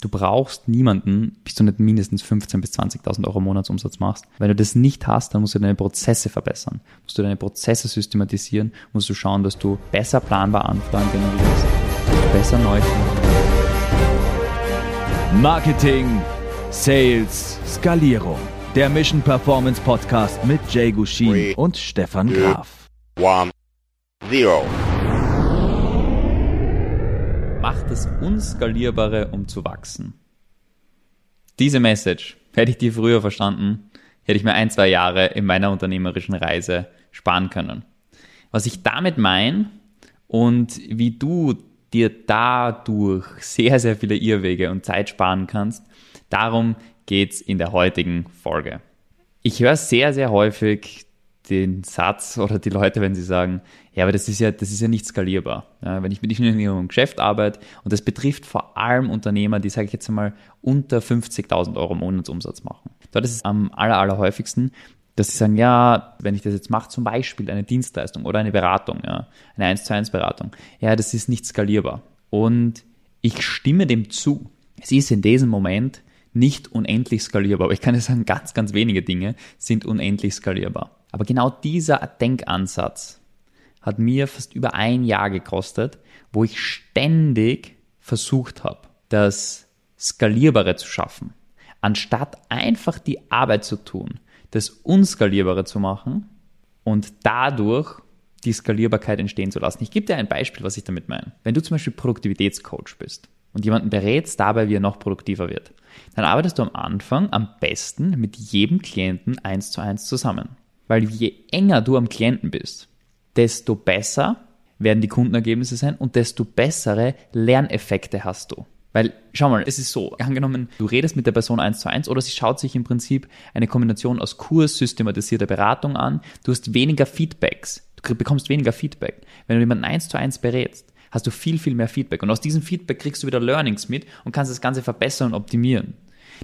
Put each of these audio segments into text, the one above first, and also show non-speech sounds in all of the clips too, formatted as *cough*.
Du brauchst niemanden, bis du nicht mindestens 15.000 bis 20.000 Euro Monatsumsatz machst. Wenn du das nicht hast, dann musst du deine Prozesse verbessern. Musst du deine Prozesse systematisieren, musst du schauen, dass du besser planbar Anfragen generierst, besser neu Marketing, Sales, Skalierung. Der Mission Performance Podcast mit Jay Gushin und Stefan Graf. One, zero. Macht das Unskalierbare, um zu wachsen. Diese Message, hätte ich die früher verstanden, hätte ich mir ein, zwei Jahre in meiner unternehmerischen Reise sparen können. Was ich damit meine und wie du dir dadurch sehr, sehr viele Irrwege und Zeit sparen kannst, darum geht's in der heutigen Folge. Ich höre sehr, sehr häufig den Satz oder die Leute, wenn sie sagen, ja, aber das ist ja, das ist ja nicht skalierbar. Ja, wenn ich mit in ihrem Geschäft arbeite und das betrifft vor allem Unternehmer, die, sage ich jetzt einmal, unter 50.000 Euro Monatsumsatz machen. Dort ist es am aller, aller häufigsten, dass sie sagen, ja, wenn ich das jetzt mache, zum Beispiel eine Dienstleistung oder eine Beratung, ja, eine 1 zu 1 Beratung, ja, das ist nicht skalierbar. Und ich stimme dem zu. Es ist in diesem Moment nicht unendlich skalierbar, aber ich kann dir sagen, ganz, ganz wenige Dinge sind unendlich skalierbar. Aber genau dieser Denkansatz hat mir fast über ein Jahr gekostet, wo ich ständig versucht habe, das Skalierbare zu schaffen, anstatt einfach die Arbeit zu tun, das Unskalierbare zu machen und dadurch die Skalierbarkeit entstehen zu lassen. Ich gebe dir ein Beispiel, was ich damit meine. Wenn du zum Beispiel Produktivitätscoach bist und jemanden berätst dabei, wie er noch produktiver wird, dann arbeitest du am Anfang am besten mit jedem Klienten eins zu eins zusammen. Weil je enger du am Klienten bist, desto besser werden die Kundenergebnisse sein und desto bessere Lerneffekte hast du. Weil, schau mal, es ist so, angenommen, du redest mit der Person eins zu eins oder sie schaut sich im Prinzip eine Kombination aus Kurs, systematisierter Beratung an, du hast weniger Feedbacks, du bekommst weniger Feedback. Wenn du jemanden eins zu eins berätst, hast du viel, viel mehr Feedback und aus diesem Feedback kriegst du wieder Learnings mit und kannst das Ganze verbessern und optimieren.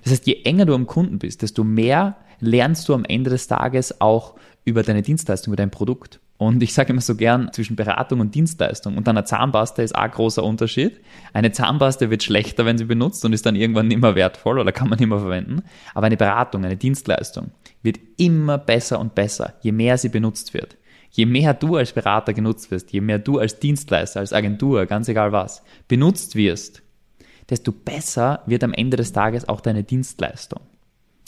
Das heißt, je enger du am Kunden bist, desto mehr lernst du am Ende des Tages auch über deine Dienstleistung, über dein Produkt. Und ich sage immer so gern, zwischen Beratung und Dienstleistung und einer Zahnpasta ist auch ein großer Unterschied. Eine Zahnpasta wird schlechter, wenn sie benutzt und ist dann irgendwann nicht wertvoll oder kann man nicht verwenden. Aber eine Beratung, eine Dienstleistung wird immer besser und besser, je mehr sie benutzt wird. Je mehr du als Berater genutzt wirst, je mehr du als Dienstleister, als Agentur, ganz egal was, benutzt wirst, desto besser wird am Ende des Tages auch deine Dienstleistung.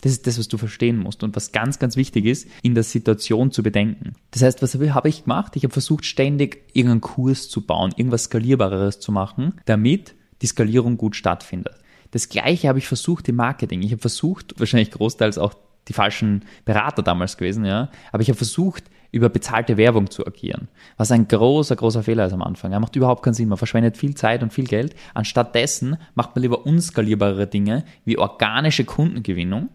Das ist das, was du verstehen musst und was ganz, ganz wichtig ist, in der Situation zu bedenken. Das heißt, was habe ich gemacht? Ich habe versucht, ständig irgendeinen Kurs zu bauen, irgendwas Skalierbareres zu machen, damit die Skalierung gut stattfindet. Das gleiche habe ich versucht im Marketing. Ich habe versucht, wahrscheinlich großteils auch die falschen Berater damals gewesen, ja, aber ich habe versucht, über bezahlte Werbung zu agieren. Was ein großer, großer Fehler ist am Anfang. Er macht überhaupt keinen Sinn. Man verschwendet viel Zeit und viel Geld. Anstattdessen macht man lieber unskalierbare Dinge wie organische Kundengewinnung,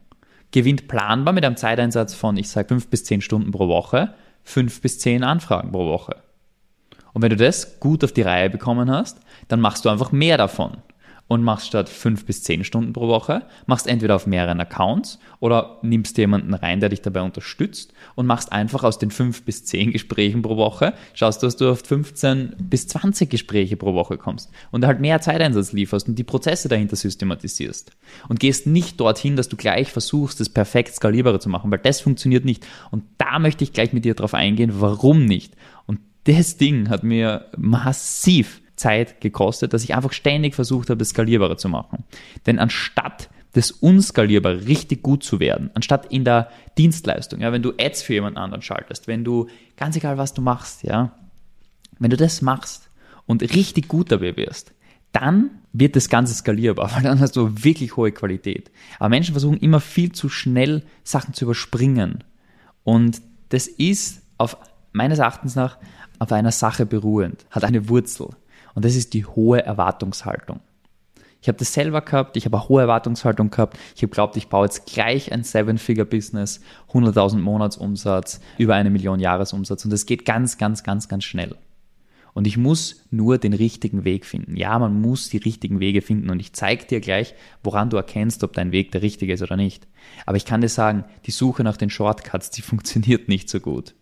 gewinnt planbar mit einem Zeiteinsatz von, ich sage, fünf bis zehn Stunden pro Woche, fünf bis zehn Anfragen pro Woche. Und wenn du das gut auf die Reihe bekommen hast, dann machst du einfach mehr davon und machst statt fünf bis zehn Stunden pro Woche, machst entweder auf mehreren Accounts oder nimmst jemanden rein, der dich dabei unterstützt und machst einfach aus den fünf bis zehn Gesprächen pro Woche, schaust du, dass du auf 15 bis 20 Gespräche pro Woche kommst und halt mehr Zeiteinsatz lieferst und die Prozesse dahinter systematisierst. Und gehst nicht dorthin, dass du gleich versuchst, das perfekt skalierbare zu machen, weil das funktioniert nicht. Und da möchte ich gleich mit dir drauf eingehen, warum nicht. Und das Ding hat mir massiv Zeit gekostet, dass ich einfach ständig versucht habe, das skalierbarer zu machen. Denn anstatt das Unskalierbare richtig gut zu werden, anstatt in der Dienstleistung, ja, wenn du Ads für jemand anderen schaltest, wenn du, ganz egal was du machst, ja, wenn du das machst und richtig gut dabei wirst, dann wird das Ganze skalierbar, *laughs* weil dann hast du wirklich hohe Qualität. Aber Menschen versuchen immer viel zu schnell Sachen zu überspringen. Und das ist auf meines Erachtens nach auf einer Sache beruhend, hat eine Wurzel. Und das ist die hohe Erwartungshaltung. Ich habe das selber gehabt, ich habe eine hohe Erwartungshaltung gehabt. Ich habe glaubt, ich baue jetzt gleich ein Seven-Figure-Business, 100.000 Monatsumsatz, über eine Million Jahresumsatz. Und das geht ganz, ganz, ganz, ganz schnell. Und ich muss nur den richtigen Weg finden. Ja, man muss die richtigen Wege finden. Und ich zeige dir gleich, woran du erkennst, ob dein Weg der richtige ist oder nicht. Aber ich kann dir sagen, die Suche nach den Shortcuts, die *laughs* funktioniert nicht so gut.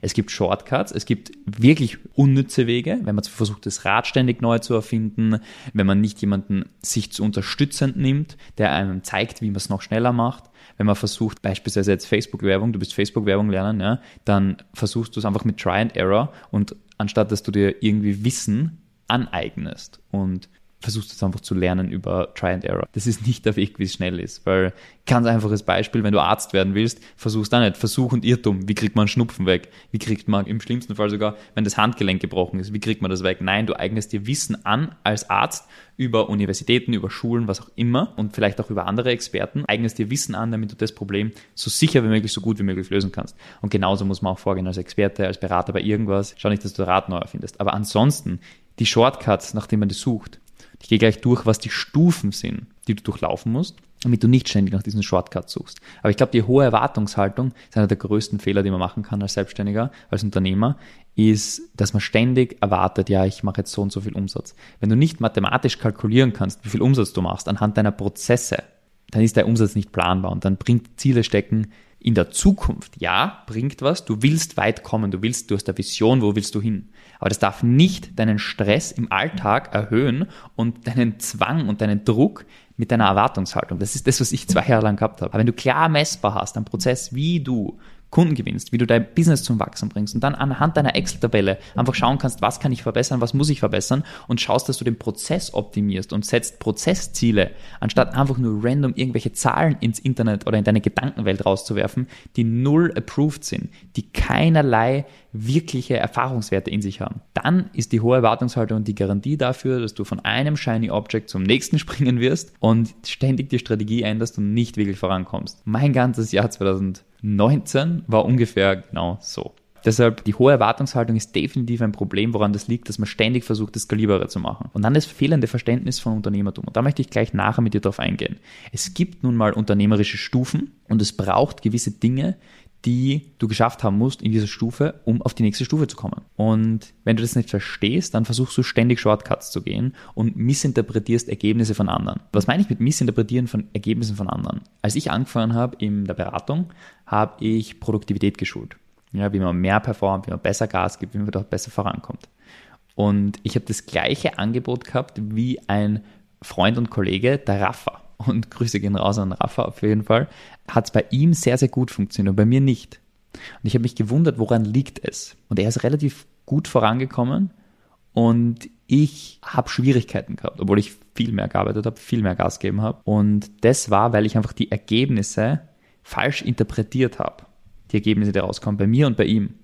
Es gibt Shortcuts, es gibt wirklich unnütze Wege, wenn man versucht, das Rad ständig neu zu erfinden, wenn man nicht jemanden sich zu unterstützend nimmt, der einem zeigt, wie man es noch schneller macht. Wenn man versucht, beispielsweise jetzt Facebook-Werbung, du bist Facebook-Werbung lernen, ja, dann versuchst du es einfach mit Try and Error und anstatt dass du dir irgendwie Wissen aneignest und versuchst es einfach zu lernen über Try and Error. Das ist nicht der Weg, wie es schnell ist, weil ganz einfaches Beispiel, wenn du Arzt werden willst, versuchst da nicht. Versuch und Irrtum. Wie kriegt man Schnupfen weg? Wie kriegt man im schlimmsten Fall sogar, wenn das Handgelenk gebrochen ist, wie kriegt man das weg? Nein, du eignest dir Wissen an als Arzt über Universitäten, über Schulen, was auch immer und vielleicht auch über andere Experten, eignest dir Wissen an, damit du das Problem so sicher wie möglich, so gut wie möglich lösen kannst. Und genauso muss man auch vorgehen als Experte, als Berater bei irgendwas. Schau nicht, dass du Rad neu erfindest. Aber ansonsten, die Shortcuts, nachdem man die sucht, ich gehe gleich durch, was die Stufen sind, die du durchlaufen musst, damit du nicht ständig nach diesen Shortcuts suchst. Aber ich glaube, die hohe Erwartungshaltung ist einer der größten Fehler, die man machen kann als Selbstständiger, als Unternehmer, ist, dass man ständig erwartet, ja, ich mache jetzt so und so viel Umsatz. Wenn du nicht mathematisch kalkulieren kannst, wie viel Umsatz du machst anhand deiner Prozesse, dann ist der Umsatz nicht planbar und dann bringt Ziele stecken in der Zukunft. Ja, bringt was, du willst weit kommen, du willst, du hast eine Vision, wo willst du hin? Aber das darf nicht deinen Stress im Alltag erhöhen und deinen Zwang und deinen Druck mit deiner Erwartungshaltung. Das ist das, was ich zwei Jahre lang gehabt habe. Aber wenn du klar messbar hast, einen Prozess, wie du Kunden gewinnst, wie du dein Business zum Wachsen bringst und dann anhand deiner Excel-Tabelle einfach schauen kannst, was kann ich verbessern, was muss ich verbessern und schaust, dass du den Prozess optimierst und setzt Prozessziele, anstatt einfach nur random irgendwelche Zahlen ins Internet oder in deine Gedankenwelt rauszuwerfen, die null approved sind, die keinerlei wirkliche Erfahrungswerte in sich haben. Dann ist die hohe Erwartungshaltung die Garantie dafür, dass du von einem Shiny Object zum nächsten *laughs* springen wirst und ständig die Strategie änderst und nicht wirklich vorankommst. Mein ganzes Jahr 2000 19 war ungefähr genau so. Deshalb, die hohe Erwartungshaltung ist definitiv ein Problem, woran das liegt, dass man ständig versucht, das skalierbarer zu machen. Und dann das fehlende Verständnis von Unternehmertum. Und da möchte ich gleich nachher mit dir drauf eingehen. Es gibt nun mal unternehmerische Stufen und es braucht gewisse Dinge, die du geschafft haben musst in dieser Stufe, um auf die nächste Stufe zu kommen. Und wenn du das nicht verstehst, dann versuchst du ständig Shortcuts zu gehen und missinterpretierst Ergebnisse von anderen. Was meine ich mit Missinterpretieren von Ergebnissen von anderen? Als ich angefangen habe in der Beratung, habe ich Produktivität geschult. Ja, wie man mehr performt, wie man besser Gas gibt, wie man dort besser vorankommt. Und ich habe das gleiche Angebot gehabt wie ein Freund und Kollege, der Rafa und *laughs* Grüße gehen raus an Rafa auf jeden Fall, hat es bei ihm sehr, sehr gut funktioniert und bei mir nicht. Und ich habe mich gewundert, woran liegt es? Und er ist relativ gut vorangekommen und ich habe Schwierigkeiten gehabt, obwohl ich viel mehr gearbeitet habe, viel mehr Gas gegeben habe. Und das war, weil ich einfach die Ergebnisse falsch interpretiert habe. Die Ergebnisse, die rauskommen, bei mir und bei ihm.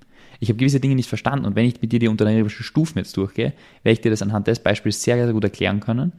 Ich habe gewisse Dinge nicht verstanden und wenn ich mit dir die unternehmerischen Stufen jetzt durchgehe, werde ich dir das anhand des Beispiels sehr, sehr gut erklären können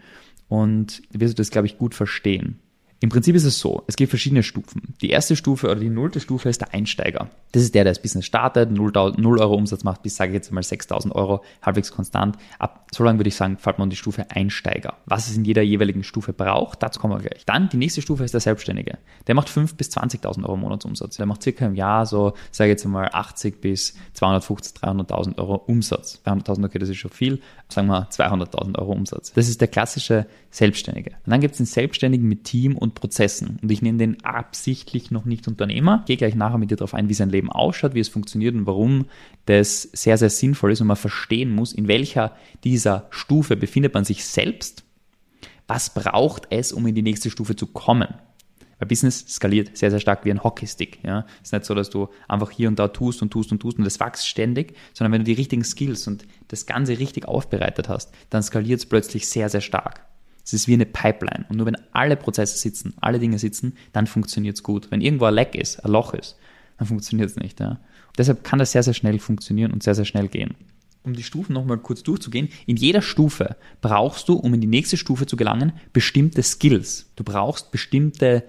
und wirst du das, glaube ich, gut verstehen. Im Prinzip ist es so, es gibt verschiedene Stufen. Die erste Stufe oder die nullte Stufe ist der Einsteiger. Das ist der, der das Business startet, 0, 0 Euro Umsatz macht bis, sage ich jetzt mal, 6000 Euro, halbwegs konstant. Ab so lange würde ich sagen, fällt man die Stufe Einsteiger. Was es in jeder jeweiligen Stufe braucht, dazu kommen wir gleich. Dann die nächste Stufe ist der Selbstständige. Der macht 5 bis 20.000 Euro Monatsumsatz. Der macht circa im Jahr so, sage ich jetzt mal, 80 bis 250, 300.000 Euro Umsatz. 300.000, okay, das ist schon viel. Sagen wir 200.000 Euro Umsatz. Das ist der klassische Selbstständige. Und dann gibt es den Selbstständigen mit Team und Prozessen. Und ich nenne den absichtlich noch nicht Unternehmer. Ich gehe gleich nachher mit dir darauf ein, wie sein Leben ausschaut, wie es funktioniert und warum das sehr, sehr sinnvoll ist und man verstehen muss, in welcher dieser Stufe befindet man sich selbst. Was braucht es, um in die nächste Stufe zu kommen? Weil Business skaliert sehr, sehr stark wie ein Hockeystick. Ja? Es ist nicht so, dass du einfach hier und da tust und tust und tust und das wächst ständig, sondern wenn du die richtigen Skills und das Ganze richtig aufbereitet hast, dann skaliert es plötzlich sehr, sehr stark. Es ist wie eine Pipeline. Und nur wenn alle Prozesse sitzen, alle Dinge sitzen, dann funktioniert es gut. Wenn irgendwo ein Leck ist, ein Loch ist, dann funktioniert es nicht. Ja. Deshalb kann das sehr, sehr schnell funktionieren und sehr, sehr schnell gehen. Um die Stufen nochmal kurz durchzugehen, in jeder Stufe brauchst du, um in die nächste Stufe zu gelangen, bestimmte Skills. Du brauchst bestimmte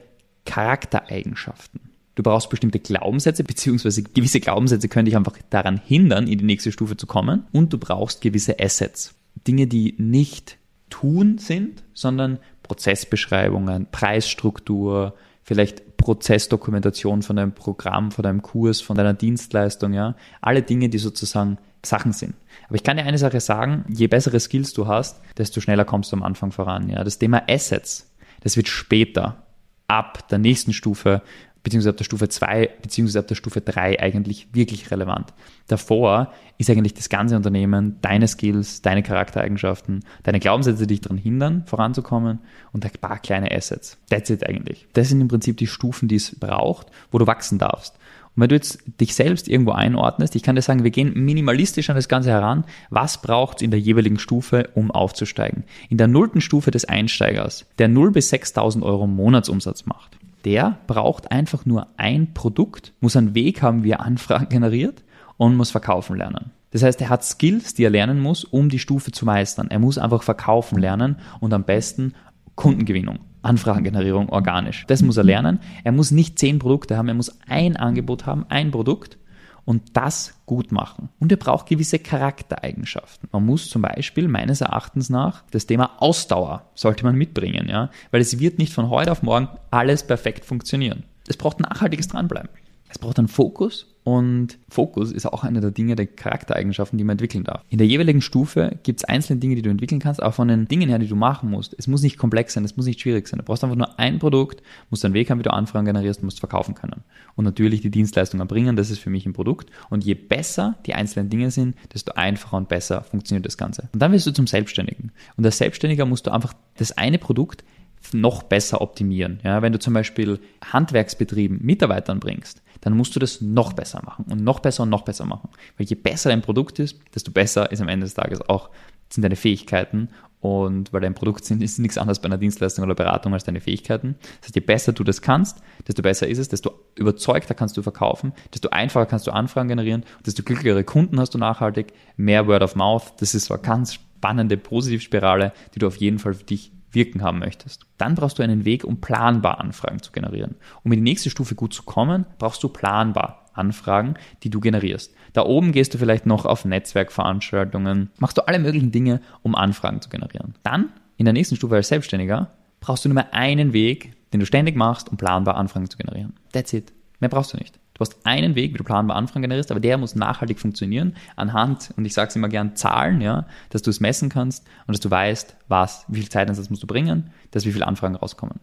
Charaktereigenschaften. Du brauchst bestimmte Glaubenssätze, beziehungsweise gewisse Glaubenssätze können dich einfach daran hindern, in die nächste Stufe zu kommen. Und du brauchst gewisse Assets. Dinge, die nicht Tun sind, sondern Prozessbeschreibungen, Preisstruktur, vielleicht Prozessdokumentation von deinem Programm, von deinem Kurs, von deiner Dienstleistung, ja. Alle Dinge, die sozusagen Sachen sind. Aber ich kann dir eine Sache sagen, je bessere Skills du hast, desto schneller kommst du am Anfang voran, ja. Das Thema Assets, das wird später, ab der nächsten Stufe beziehungsweise ab der Stufe 2, beziehungsweise ab der Stufe 3 eigentlich wirklich relevant. Davor ist eigentlich das ganze Unternehmen, deine Skills, deine Charaktereigenschaften, deine Glaubenssätze, die dich daran hindern, voranzukommen und ein paar kleine Assets. That's it eigentlich. Das sind im Prinzip die Stufen, die es braucht, wo du wachsen darfst. Und wenn du jetzt dich selbst irgendwo einordnest, ich kann dir sagen, wir gehen minimalistisch an das Ganze heran. Was braucht es in der jeweiligen Stufe, um aufzusteigen? In der nullten Stufe des Einsteigers, der 0 bis 6.000 Euro Monatsumsatz macht, der braucht einfach nur ein Produkt, muss einen Weg haben, wie er Anfragen generiert und muss verkaufen lernen. Das heißt, er hat Skills, die er lernen muss, um die Stufe zu meistern. Er muss einfach verkaufen lernen und am besten Kundengewinnung. Anfragengenerierung organisch. Das muss er lernen. Er muss nicht zehn Produkte haben, er muss ein Angebot haben, ein Produkt und das gut machen. Und er braucht gewisse Charaktereigenschaften. Man muss zum Beispiel meines Erachtens nach das Thema Ausdauer sollte man mitbringen, ja, weil es wird nicht von heute auf morgen alles perfekt funktionieren. Es braucht nachhaltiges Dranbleiben. Es braucht einen Fokus und Fokus ist auch eine der Dinge, der Charaktereigenschaften, die man entwickeln darf. In der jeweiligen Stufe gibt es einzelne Dinge, die du entwickeln kannst, aber von den Dingen her, die du machen musst. Es muss nicht komplex sein, es muss nicht schwierig sein. Du brauchst einfach nur ein Produkt, musst einen Weg haben, wie du Anfragen generierst, musst verkaufen können. Und natürlich die Dienstleistung erbringen, das ist für mich ein Produkt. Und je besser die einzelnen Dinge sind, desto einfacher und besser funktioniert das Ganze. Und dann wirst du zum Selbstständigen. Und als Selbstständiger musst du einfach das eine Produkt noch besser optimieren. Ja, wenn du zum Beispiel Handwerksbetrieben Mitarbeitern bringst, dann musst du das noch besser machen und noch besser und noch besser machen. Weil je besser dein Produkt ist, desto besser ist am Ende des Tages auch sind deine Fähigkeiten und weil dein Produkt sind, ist nichts anderes bei einer Dienstleistung oder Beratung als deine Fähigkeiten. Das heißt, je besser du das kannst, desto besser ist es, desto überzeugter kannst du verkaufen, desto einfacher kannst du Anfragen generieren, desto glücklichere Kunden hast du nachhaltig, mehr Word of Mouth. Das ist so eine ganz spannende Positivspirale, die du auf jeden Fall für dich wirken haben möchtest. Dann brauchst du einen Weg, um planbar Anfragen zu generieren. Um in die nächste Stufe gut zu kommen, brauchst du planbar Anfragen, die du generierst. Da oben gehst du vielleicht noch auf Netzwerkveranstaltungen, machst du alle möglichen Dinge, um Anfragen zu generieren. Dann, in der nächsten Stufe als Selbstständiger, brauchst du nur mehr einen Weg, den du ständig machst, um planbar Anfragen zu generieren. That's it. Mehr brauchst du nicht. Du hast einen Weg, wie du planbar Anfragen generierst, aber der muss nachhaltig funktionieren anhand, und ich sage es immer gern, Zahlen, ja, dass du es messen kannst und dass du weißt, was, wie viel Zeitansatz musst du bringen, dass wie viele Anfragen rauskommen.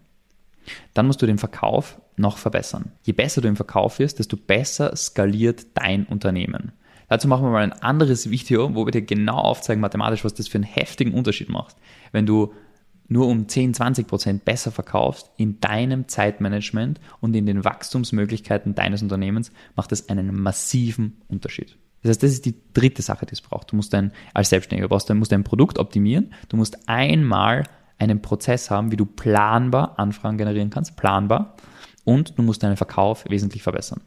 Dann musst du den Verkauf noch verbessern. Je besser du im Verkauf wirst, desto besser skaliert dein Unternehmen. Dazu machen wir mal ein anderes Video, wo wir dir genau aufzeigen mathematisch, was das für einen heftigen Unterschied macht. Wenn du nur um 10, 20 Prozent besser verkaufst in deinem Zeitmanagement und in den Wachstumsmöglichkeiten deines Unternehmens, macht das einen massiven Unterschied. Das heißt, das ist die dritte Sache, die es braucht. Du musst dein, als Selbstständiger, brauchst, du musst dein Produkt optimieren. Du musst einmal einen Prozess haben, wie du planbar Anfragen generieren kannst, planbar. Und du musst deinen Verkauf wesentlich verbessern.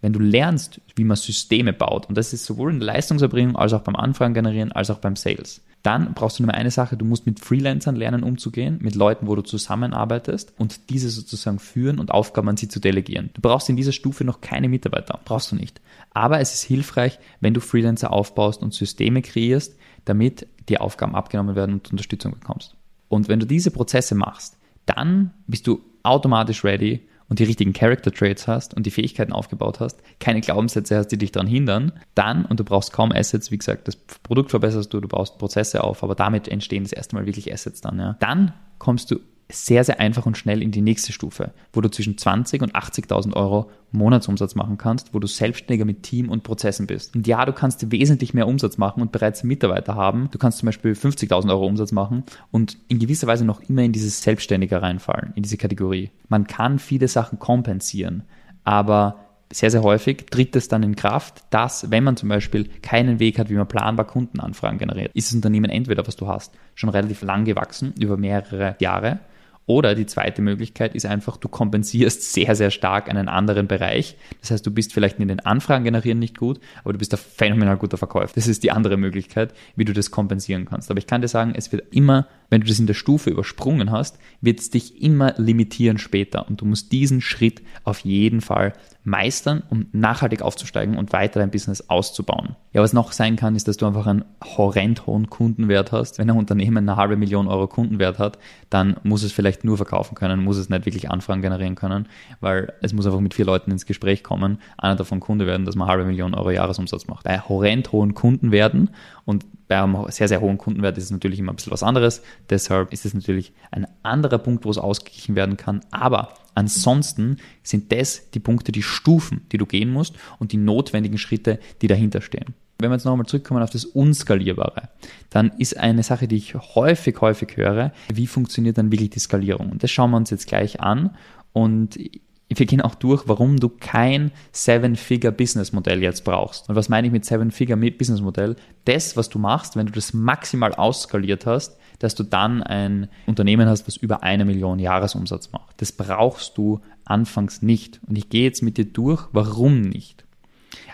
Wenn du lernst, wie man Systeme baut, und das ist sowohl in der Leistungserbringung als auch beim Anfragen generieren, als auch beim Sales, dann brauchst du nur eine Sache, du musst mit Freelancern lernen umzugehen, mit Leuten, wo du zusammenarbeitest und diese sozusagen führen und Aufgaben an sie zu delegieren. Du brauchst in dieser Stufe noch keine Mitarbeiter, brauchst du nicht. Aber es ist hilfreich, wenn du Freelancer aufbaust und Systeme kreierst, damit die Aufgaben abgenommen werden und Unterstützung bekommst. Und wenn du diese Prozesse machst, dann bist du automatisch ready, und die richtigen Character Traits hast und die Fähigkeiten aufgebaut hast, keine Glaubenssätze hast, die dich daran hindern, dann, und du brauchst kaum Assets, wie gesagt, das Produkt verbesserst du, du baust Prozesse auf, aber damit entstehen das erste Mal wirklich Assets dann, ja. Dann kommst du sehr, sehr einfach und schnell in die nächste Stufe, wo du zwischen 20 und 80.000 Euro Monatsumsatz machen kannst, wo du Selbstständiger mit Team und Prozessen bist. Und ja, du kannst wesentlich mehr Umsatz machen und bereits Mitarbeiter haben. Du kannst zum Beispiel 50.000 Euro Umsatz machen und in gewisser Weise noch immer in dieses Selbstständige reinfallen, in diese Kategorie. Man kann viele Sachen kompensieren, aber sehr, sehr häufig tritt es dann in Kraft, dass, wenn man zum Beispiel keinen Weg hat, wie man planbar Kundenanfragen generiert, ist das Unternehmen entweder, was du hast, schon relativ lang gewachsen, über mehrere Jahre, oder die zweite Möglichkeit ist einfach, du kompensierst sehr, sehr stark einen anderen Bereich. Das heißt, du bist vielleicht in den Anfragen generieren nicht gut, aber du bist ein phänomenal guter Verkäufer. Das ist die andere Möglichkeit, wie du das kompensieren kannst. Aber ich kann dir sagen, es wird immer, wenn du das in der Stufe übersprungen hast, wird es dich immer limitieren später. Und du musst diesen Schritt auf jeden Fall meistern, um nachhaltig aufzusteigen und weiter dein Business auszubauen. Ja, was noch sein kann, ist, dass du einfach einen horrend hohen Kundenwert hast. Wenn ein Unternehmen eine halbe Million Euro Kundenwert hat, dann muss es vielleicht nur verkaufen können, muss es nicht wirklich Anfragen generieren können, weil es muss einfach mit vier Leuten ins Gespräch kommen, einer davon Kunde werden, dass man eine halbe Million Euro Jahresumsatz macht. Bei horrend hohen Kunden werden und bei einem sehr, sehr hohen Kundenwert ist es natürlich immer ein bisschen was anderes. Deshalb ist es natürlich ein anderer Punkt, wo es ausgeglichen werden kann. Aber ansonsten sind das die Punkte, die Stufen, die du gehen musst und die notwendigen Schritte, die dahinter stehen. Wenn wir jetzt nochmal zurückkommen auf das Unskalierbare, dann ist eine Sache, die ich häufig, häufig höre, wie funktioniert dann wirklich die Skalierung? Und das schauen wir uns jetzt gleich an. Und wir gehen auch durch, warum du kein Seven-Figure-Business-Modell jetzt brauchst. Und was meine ich mit Seven-Figure-Business-Modell? Das, was du machst, wenn du das maximal ausskaliert hast, dass du dann ein Unternehmen hast, was über eine Million Jahresumsatz macht. Das brauchst du anfangs nicht. Und ich gehe jetzt mit dir durch, warum nicht.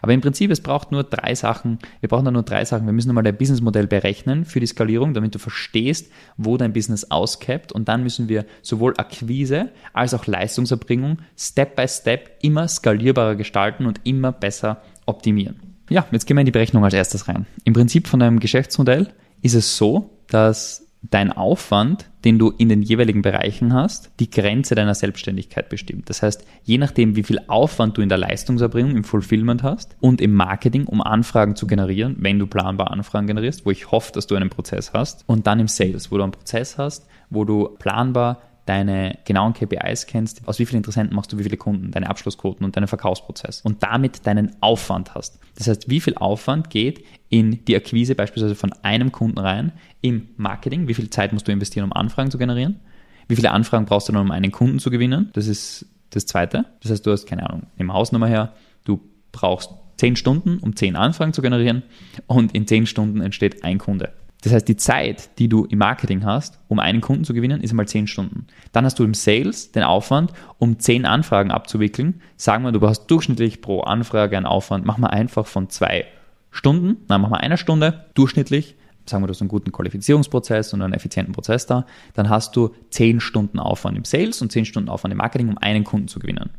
Aber im Prinzip, es braucht nur drei Sachen. Wir brauchen da nur drei Sachen. Wir müssen einmal dein Businessmodell berechnen für die Skalierung, damit du verstehst, wo dein Business auscapt. Und dann müssen wir sowohl Akquise als auch Leistungserbringung Step by Step immer skalierbarer gestalten und immer besser optimieren. Ja, jetzt gehen wir in die Berechnung als erstes rein. Im Prinzip von deinem Geschäftsmodell ist es so, dass dein Aufwand, den du in den jeweiligen Bereichen hast, die Grenze deiner Selbstständigkeit bestimmt. Das heißt, je nachdem, wie viel Aufwand du in der Leistungserbringung, im Fulfillment hast und im Marketing, um Anfragen zu generieren, wenn du planbar Anfragen generierst, wo ich hoffe, dass du einen Prozess hast, und dann im Sales, wo du einen Prozess hast, wo du planbar deine genauen KPIs kennst, aus wie vielen Interessenten machst du wie viele Kunden, deine Abschlussquoten und deinen Verkaufsprozess und damit deinen Aufwand hast. Das heißt, wie viel Aufwand geht in die Akquise beispielsweise von einem Kunden rein, im Marketing, wie viel Zeit musst du investieren, um Anfragen zu generieren, wie viele Anfragen brauchst du dann, um einen Kunden zu gewinnen, das ist das Zweite. Das heißt, du hast, keine Ahnung, im Hausnummer her, du brauchst 10 Stunden, um 10 Anfragen zu generieren und in 10 Stunden entsteht ein Kunde. Das heißt, die Zeit, die du im Marketing hast, um einen Kunden zu gewinnen, ist einmal 10 Stunden. Dann hast du im Sales den Aufwand, um 10 Anfragen abzuwickeln. Sagen wir, du hast durchschnittlich pro Anfrage einen Aufwand, mach mal einfach von zwei Stunden, nein, mach mal eine Stunde, durchschnittlich, sagen wir, du hast einen guten Qualifizierungsprozess und einen effizienten Prozess da, dann hast du 10 Stunden Aufwand im Sales und 10 Stunden Aufwand im Marketing, um einen Kunden zu gewinnen.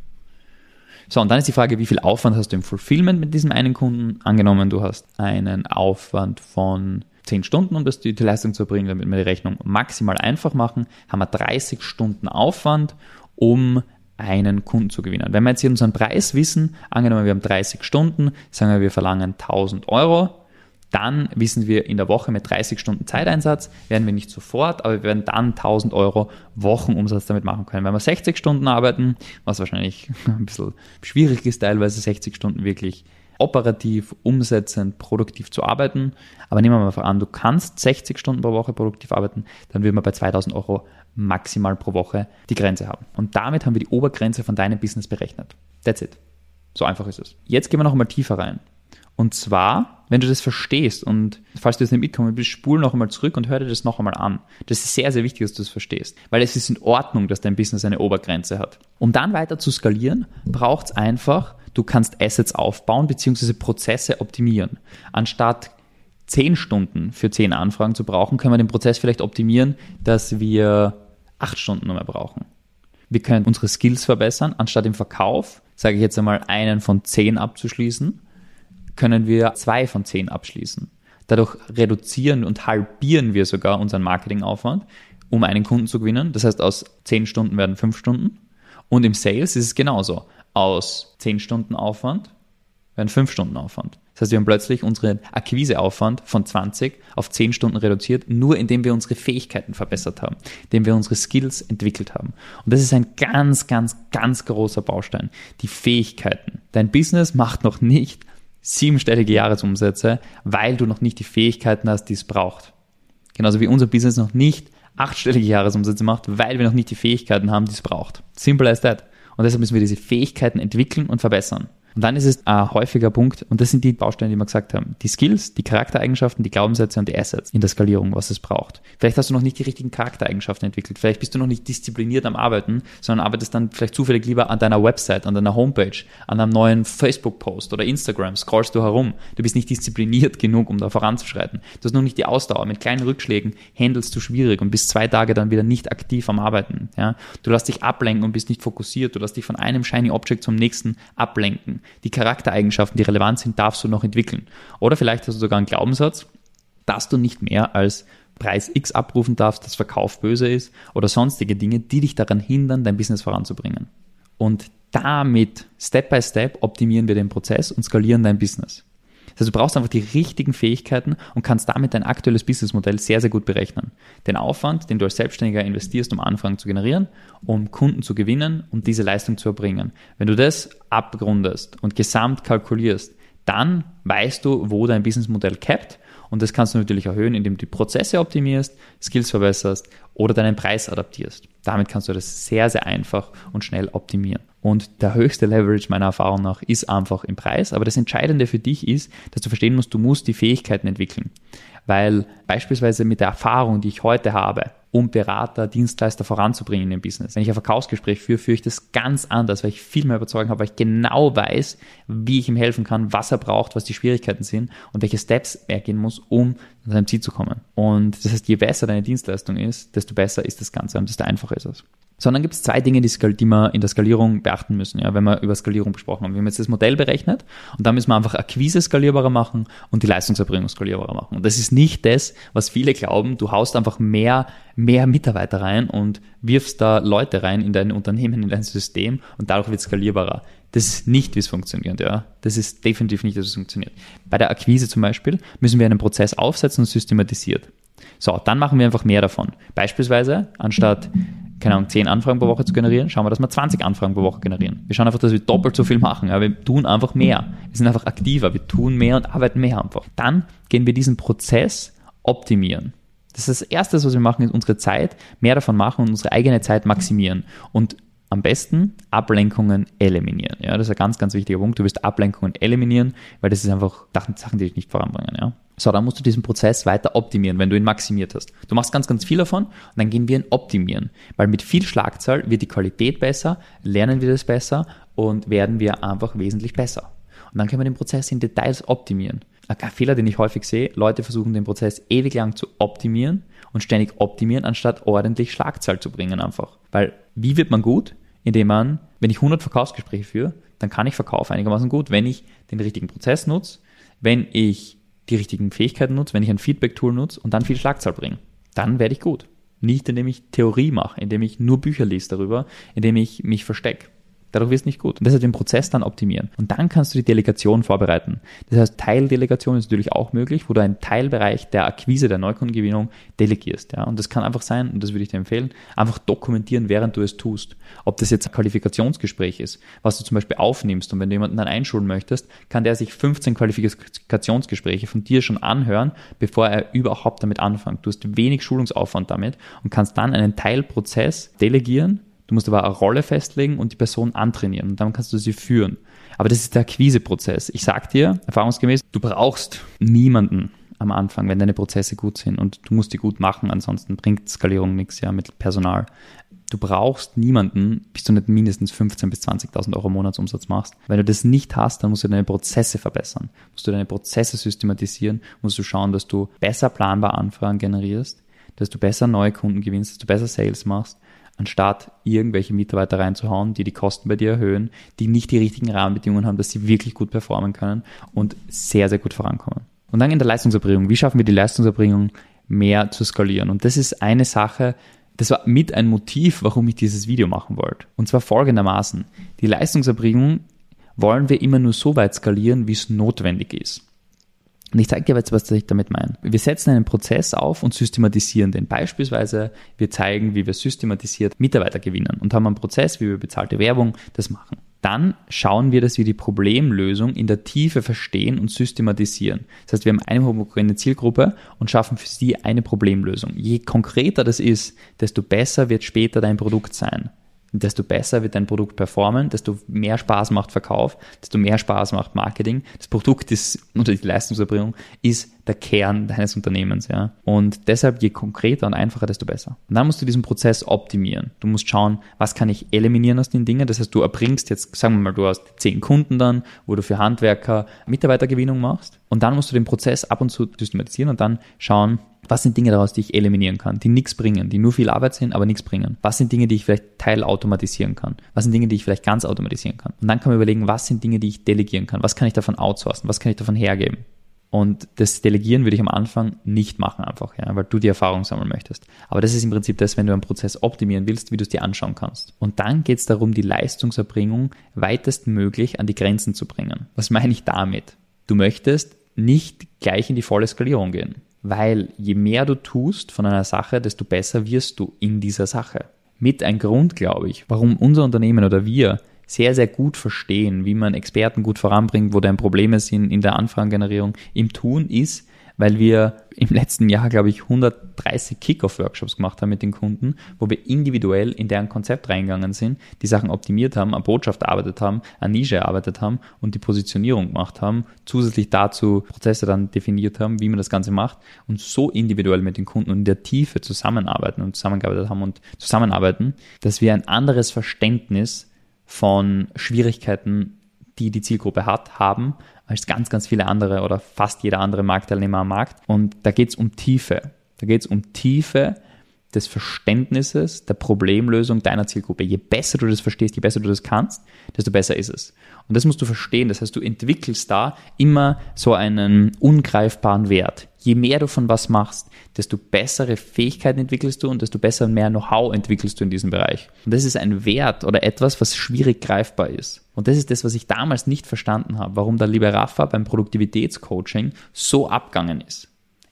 So, und dann ist die Frage, wie viel Aufwand hast du im Fulfillment mit diesem einen Kunden? Angenommen, du hast einen Aufwand von 10 Stunden, um das die, die Leistung zu erbringen, damit wir die Rechnung maximal einfach machen, haben wir 30 Stunden Aufwand, um einen Kunden zu gewinnen. Wenn wir jetzt hier unseren Preis wissen, angenommen wir haben 30 Stunden, sagen wir, wir verlangen 1000 Euro, dann wissen wir in der Woche mit 30 Stunden Zeiteinsatz, werden wir nicht sofort, aber wir werden dann 1000 Euro Wochenumsatz damit machen können. Wenn wir 60 Stunden arbeiten, was wahrscheinlich *laughs* ein bisschen schwierig ist, teilweise 60 Stunden wirklich operativ, umsetzend, produktiv zu arbeiten. Aber nehmen wir mal an, du kannst 60 Stunden pro Woche produktiv arbeiten, dann würden wir bei 2000 Euro maximal pro Woche die Grenze haben. Und damit haben wir die Obergrenze von deinem Business berechnet. That's it. So einfach ist es. Jetzt gehen wir noch einmal tiefer rein. Und zwar, wenn du das verstehst und falls du jetzt nicht mitkommen bist, spul noch einmal zurück und hör dir das noch einmal an. Das ist sehr, sehr wichtig, dass du das verstehst, weil es ist in Ordnung, dass dein Business eine Obergrenze hat. Um dann weiter zu skalieren, braucht es einfach Du kannst Assets aufbauen bzw. Prozesse optimieren. Anstatt 10 Stunden für 10 Anfragen zu brauchen, können wir den Prozess vielleicht optimieren, dass wir 8 Stunden nur mehr brauchen. Wir können unsere Skills verbessern. Anstatt im Verkauf, sage ich jetzt einmal, einen von 10 abzuschließen, können wir zwei von 10 abschließen. Dadurch reduzieren und halbieren wir sogar unseren Marketingaufwand, um einen Kunden zu gewinnen. Das heißt, aus 10 Stunden werden 5 Stunden. Und im Sales ist es genauso aus 10 Stunden Aufwand werden 5 Stunden Aufwand. Das heißt, wir haben plötzlich unseren Akquiseaufwand von 20 auf 10 Stunden reduziert, nur indem wir unsere Fähigkeiten verbessert haben, indem wir unsere Skills entwickelt haben. Und das ist ein ganz, ganz, ganz großer Baustein. Die Fähigkeiten. Dein Business macht noch nicht siebenstellige Jahresumsätze, weil du noch nicht die Fähigkeiten hast, die es braucht. Genauso wie unser Business noch nicht achtstellige Jahresumsätze macht, weil wir noch nicht die Fähigkeiten haben, die es braucht. Simple as that. Und deshalb müssen wir diese Fähigkeiten entwickeln und verbessern. Und dann ist es ein häufiger Punkt, und das sind die Bausteine, die wir gesagt haben. Die Skills, die Charaktereigenschaften, die Glaubenssätze und die Assets in der Skalierung, was es braucht. Vielleicht hast du noch nicht die richtigen Charaktereigenschaften entwickelt. Vielleicht bist du noch nicht diszipliniert am Arbeiten, sondern arbeitest dann vielleicht zufällig lieber an deiner Website, an deiner Homepage, an einem neuen Facebook-Post oder Instagram, scrollst du herum. Du bist nicht diszipliniert genug, um da voranzuschreiten. Du hast noch nicht die Ausdauer. Mit kleinen Rückschlägen handelst du schwierig und bist zwei Tage dann wieder nicht aktiv am Arbeiten. Ja? Du lässt dich ablenken und bist nicht fokussiert. Du lässt dich von einem Shiny Object zum nächsten ablenken die Charaktereigenschaften, die relevant sind, darfst du noch entwickeln. Oder vielleicht hast du sogar einen Glaubenssatz, dass du nicht mehr als Preis X abrufen darfst, dass Verkauf böse ist oder sonstige Dinge, die dich daran hindern, dein Business voranzubringen. Und damit, Step by Step, optimieren wir den Prozess und skalieren dein Business. Das heißt, du brauchst einfach die richtigen Fähigkeiten und kannst damit dein aktuelles Businessmodell sehr, sehr gut berechnen. Den Aufwand, den du als Selbstständiger investierst, um Anfragen zu generieren, um Kunden zu gewinnen, um diese Leistung zu erbringen. Wenn du das abgrundest und gesamt kalkulierst, dann weißt du, wo dein Businessmodell capped und das kannst du natürlich erhöhen, indem du die Prozesse optimierst, Skills verbesserst oder deinen Preis adaptierst. Damit kannst du das sehr, sehr einfach und schnell optimieren. Und der höchste Leverage meiner Erfahrung nach ist einfach im Preis. Aber das Entscheidende für dich ist, dass du verstehen musst, du musst die Fähigkeiten entwickeln. Weil beispielsweise mit der Erfahrung, die ich heute habe, um Berater, Dienstleister voranzubringen im Business. Wenn ich ein Verkaufsgespräch führe, führe ich das ganz anders, weil ich viel mehr überzeugen habe, weil ich genau weiß, wie ich ihm helfen kann, was er braucht, was die Schwierigkeiten sind und welche Steps er gehen muss, um zu seinem Ziel zu kommen. Und das heißt, je besser deine Dienstleistung ist, desto besser ist das Ganze und desto einfacher ist es. Sondern gibt es zwei Dinge, die, die wir in der Skalierung beachten müssen, ja, wenn wir über Skalierung besprochen haben. Wir haben jetzt das Modell berechnet und da müssen wir einfach Akquise skalierbarer machen und die Leistungserbringung skalierbarer machen. Und das ist nicht das, was viele glauben. Du haust einfach mehr, mehr Mitarbeiter rein und wirfst da Leute rein in dein Unternehmen, in dein System und dadurch wird skalierbarer. Das ist nicht, wie es funktioniert, ja. Das ist definitiv nicht, wie es funktioniert. Bei der Akquise zum Beispiel müssen wir einen Prozess aufsetzen und systematisiert. So, dann machen wir einfach mehr davon. Beispielsweise, anstatt keine Ahnung, 10 Anfragen pro Woche zu generieren, schauen wir, dass wir 20 Anfragen pro Woche generieren. Wir schauen einfach, dass wir doppelt so viel machen. Ja, wir tun einfach mehr. Wir sind einfach aktiver. Wir tun mehr und arbeiten mehr einfach. Dann gehen wir diesen Prozess optimieren. Das ist das Erste, was wir machen, ist unsere Zeit mehr davon machen und unsere eigene Zeit maximieren. Und am besten Ablenkungen eliminieren. Ja, das ist ein ganz, ganz wichtiger Punkt. Du wirst Ablenkungen eliminieren, weil das ist einfach Sachen, die dich nicht voranbringen. Ja. So, dann musst du diesen Prozess weiter optimieren, wenn du ihn maximiert hast. Du machst ganz, ganz viel davon und dann gehen wir ihn optimieren. Weil mit viel Schlagzahl wird die Qualität besser, lernen wir das besser und werden wir einfach wesentlich besser. Und dann können wir den Prozess in Details optimieren. Ein Fehler, den ich häufig sehe, Leute versuchen den Prozess ewig lang zu optimieren und ständig optimieren, anstatt ordentlich Schlagzahl zu bringen einfach. Weil wie wird man gut? Indem man, wenn ich 100 Verkaufsgespräche führe, dann kann ich Verkauf einigermaßen gut, wenn ich den richtigen Prozess nutze, wenn ich die richtigen Fähigkeiten nutze, wenn ich ein Feedback-Tool nutze und dann viel Schlagzahl bringe. Dann werde ich gut. Nicht indem ich Theorie mache, indem ich nur Bücher lese darüber, indem ich mich verstecke. Dadurch wird es nicht gut. Und deshalb den Prozess dann optimieren. Und dann kannst du die Delegation vorbereiten. Das heißt, Teildelegation ist natürlich auch möglich, wo du einen Teilbereich der Akquise, der Neukundengewinnung delegierst. Ja? Und das kann einfach sein, und das würde ich dir empfehlen, einfach dokumentieren, während du es tust. Ob das jetzt ein Qualifikationsgespräch ist, was du zum Beispiel aufnimmst und wenn du jemanden dann einschulen möchtest, kann der sich 15 Qualifikationsgespräche von dir schon anhören, bevor er überhaupt damit anfängt. Du hast wenig Schulungsaufwand damit und kannst dann einen Teilprozess delegieren Du musst aber eine Rolle festlegen und die Person antrainieren und dann kannst du sie führen. Aber das ist der Akquiseprozess. Ich sag dir, erfahrungsgemäß, du brauchst niemanden am Anfang, wenn deine Prozesse gut sind und du musst die gut machen, ansonsten bringt Skalierung nichts, ja, mit Personal. Du brauchst niemanden, bis du nicht mindestens 15.000 bis 20.000 Euro Monatsumsatz machst. Wenn du das nicht hast, dann musst du deine Prozesse verbessern. Musst du deine Prozesse systematisieren, musst du schauen, dass du besser planbar Anfragen generierst, dass du besser neue Kunden gewinnst, dass du besser Sales machst anstatt irgendwelche Mitarbeiter reinzuhauen, die die Kosten bei dir erhöhen, die nicht die richtigen Rahmenbedingungen haben, dass sie wirklich gut performen können und sehr, sehr gut vorankommen. Und dann in der Leistungserbringung. Wie schaffen wir die Leistungserbringung mehr zu skalieren? Und das ist eine Sache, das war mit ein Motiv, warum ich dieses Video machen wollte. Und zwar folgendermaßen. Die Leistungserbringung wollen wir immer nur so weit skalieren, wie es notwendig ist. Und ich zeige dir jetzt, was ich damit meine. Wir setzen einen Prozess auf und systematisieren den. Beispielsweise, wir zeigen, wie wir systematisiert Mitarbeiter gewinnen und haben einen Prozess, wie wir bezahlte Werbung das machen. Dann schauen wir, dass wir die Problemlösung in der Tiefe verstehen und systematisieren. Das heißt, wir haben eine homogene Zielgruppe und schaffen für sie eine Problemlösung. Je konkreter das ist, desto besser wird später dein Produkt sein desto besser wird dein Produkt performen, desto mehr Spaß macht Verkauf, desto mehr Spaß macht Marketing. Das Produkt ist, oder die Leistungserbringung ist der Kern deines Unternehmens, ja. Und deshalb, je konkreter und einfacher, desto besser. Und dann musst du diesen Prozess optimieren. Du musst schauen, was kann ich eliminieren aus den Dingen. Das heißt, du erbringst jetzt, sagen wir mal, du hast zehn Kunden dann, wo du für Handwerker Mitarbeitergewinnung machst. Und dann musst du den Prozess ab und zu systematisieren und dann schauen, was sind Dinge daraus, die ich eliminieren kann, die nichts bringen, die nur viel Arbeit sind, aber nichts bringen? Was sind Dinge, die ich vielleicht teilautomatisieren kann? Was sind Dinge, die ich vielleicht ganz automatisieren kann? Und dann kann man überlegen, was sind Dinge, die ich delegieren kann? Was kann ich davon outsourcen? Was kann ich davon hergeben? Und das Delegieren würde ich am Anfang nicht machen einfach, ja, weil du die Erfahrung sammeln möchtest. Aber das ist im Prinzip das, wenn du einen Prozess optimieren willst, wie du es dir anschauen kannst. Und dann geht es darum, die Leistungserbringung weitestmöglich an die Grenzen zu bringen. Was meine ich damit? Du möchtest nicht gleich in die volle Skalierung gehen. Weil je mehr du tust von einer Sache, desto besser wirst du in dieser Sache. Mit ein Grund, glaube ich, warum unser Unternehmen oder wir sehr, sehr gut verstehen, wie man Experten gut voranbringt, wo deine Probleme sind in der Anfragengenerierung im Tun, ist, weil wir im letzten Jahr, glaube ich, 130 Kickoff-Workshops gemacht haben mit den Kunden, wo wir individuell in deren Konzept reingegangen sind, die Sachen optimiert haben, an Botschaft erarbeitet haben, an Nische erarbeitet haben und die Positionierung gemacht haben, zusätzlich dazu Prozesse dann definiert haben, wie man das Ganze macht und so individuell mit den Kunden und in der Tiefe zusammenarbeiten und zusammengearbeitet haben und zusammenarbeiten, dass wir ein anderes Verständnis von Schwierigkeiten, die die Zielgruppe hat, haben, als ganz, ganz viele andere oder fast jeder andere Marktteilnehmer am Markt. Und da geht es um Tiefe. Da geht es um Tiefe des Verständnisses der Problemlösung deiner Zielgruppe. Je besser du das verstehst, je besser du das kannst, desto besser ist es. Und das musst du verstehen. Das heißt, du entwickelst da immer so einen ungreifbaren Wert. Je mehr du von was machst, desto bessere Fähigkeiten entwickelst du und desto besser mehr Know-how entwickelst du in diesem Bereich. Und das ist ein Wert oder etwas, was schwierig greifbar ist. Und das ist das, was ich damals nicht verstanden habe, warum der liebe Rafa beim Produktivitätscoaching so abgangen ist.